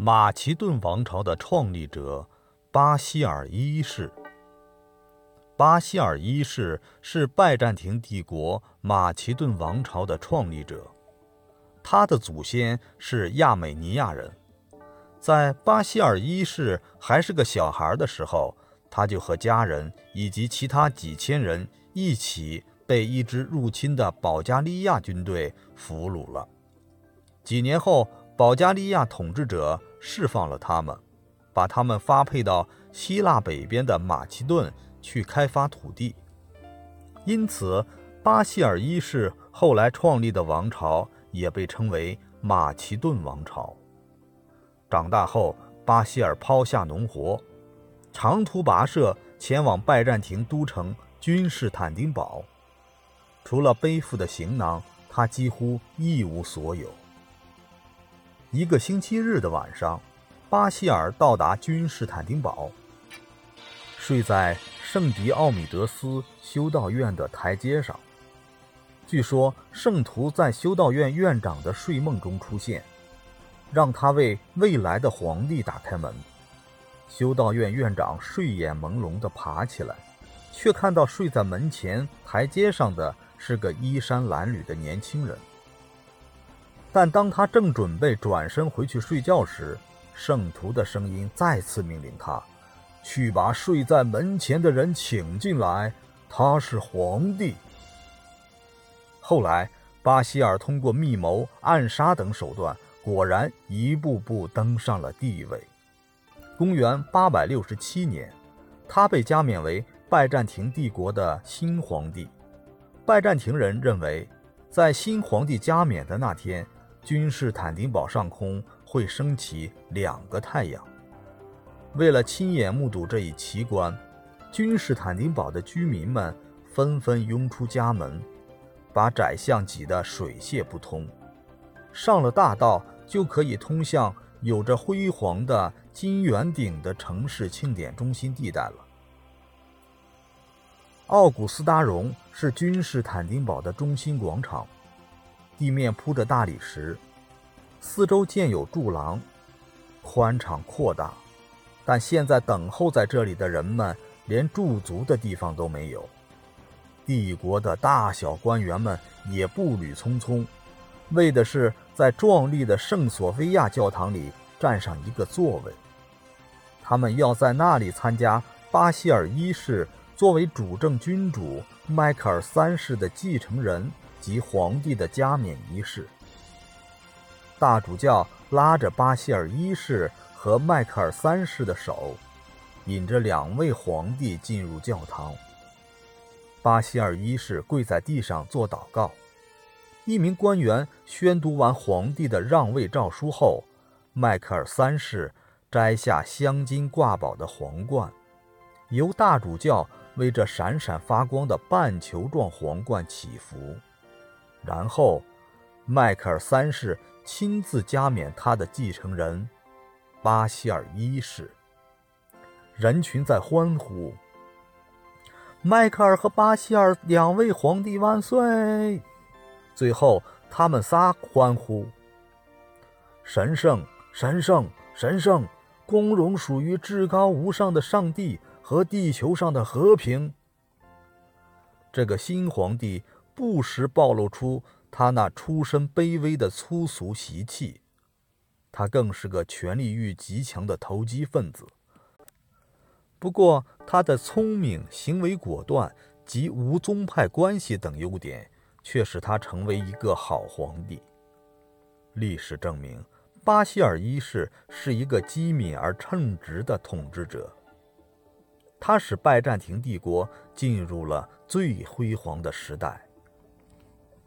马其顿王朝的创立者巴西尔一世。巴西尔一世是拜占庭帝国马其顿王朝的创立者，他的祖先是亚美尼亚人。在巴西尔一世还是个小孩的时候，他就和家人以及其他几千人一起被一支入侵的保加利亚军队俘虏了。几年后，保加利亚统治者释放了他们，把他们发配到希腊北边的马其顿去开发土地。因此，巴希尔一世后来创立的王朝也被称为马其顿王朝。长大后，巴希尔抛下农活，长途跋涉前往拜占庭都城君士坦丁堡。除了背负的行囊，他几乎一无所有。一个星期日的晚上，巴希尔到达君士坦丁堡，睡在圣迪奥米德斯修道院的台阶上。据说，圣徒在修道院院长的睡梦中出现，让他为未来的皇帝打开门。修道院院长睡眼朦胧地爬起来，却看到睡在门前台阶上的是个衣衫褴褛的年轻人。但当他正准备转身回去睡觉时，圣徒的声音再次命令他：“去把睡在门前的人请进来，他是皇帝。”后来，巴希尔通过密谋、暗杀等手段，果然一步步登上了帝位。公元867年，他被加冕为拜占庭帝国的新皇帝。拜占庭人认为，在新皇帝加冕的那天，君士坦丁堡上空会升起两个太阳。为了亲眼目睹这一奇观，君士坦丁堡的居民们纷纷拥出家门，把窄巷挤得水泄不通。上了大道，就可以通向有着辉煌的金圆顶的城市庆典中心地带了。奥古斯达荣是君士坦丁堡的中心广场。地面铺着大理石，四周建有柱廊，宽敞阔大。但现在等候在这里的人们连驻足的地方都没有。帝国的大小官员们也步履匆匆，为的是在壮丽的圣索菲亚教堂里占上一个座位。他们要在那里参加巴希尔一世作为主政君主迈克尔三世的继承人。及皇帝的加冕仪式，大主教拉着巴希尔一世和迈克尔三世的手，引着两位皇帝进入教堂。巴希尔一世跪在地上做祷告。一名官员宣读完皇帝的让位诏书后，迈克尔三世摘下镶金挂宝的皇冠，由大主教为这闪闪发光的半球状皇冠祈福。然后，迈克尔三世亲自加冕他的继承人巴希尔一世。人群在欢呼：“迈克尔和巴希尔两位皇帝万岁！”最后，他们仨欢呼：“神圣，神圣，神圣！光荣属于至高无上的上帝和地球上的和平。”这个新皇帝。不时暴露出他那出身卑微的粗俗习气，他更是个权力欲极强的投机分子。不过，他的聪明、行为果断及无宗派关系等优点，却使他成为一个好皇帝。历史证明，巴西尔一世是一个机敏而称职的统治者，他使拜占庭帝国进入了最辉煌的时代。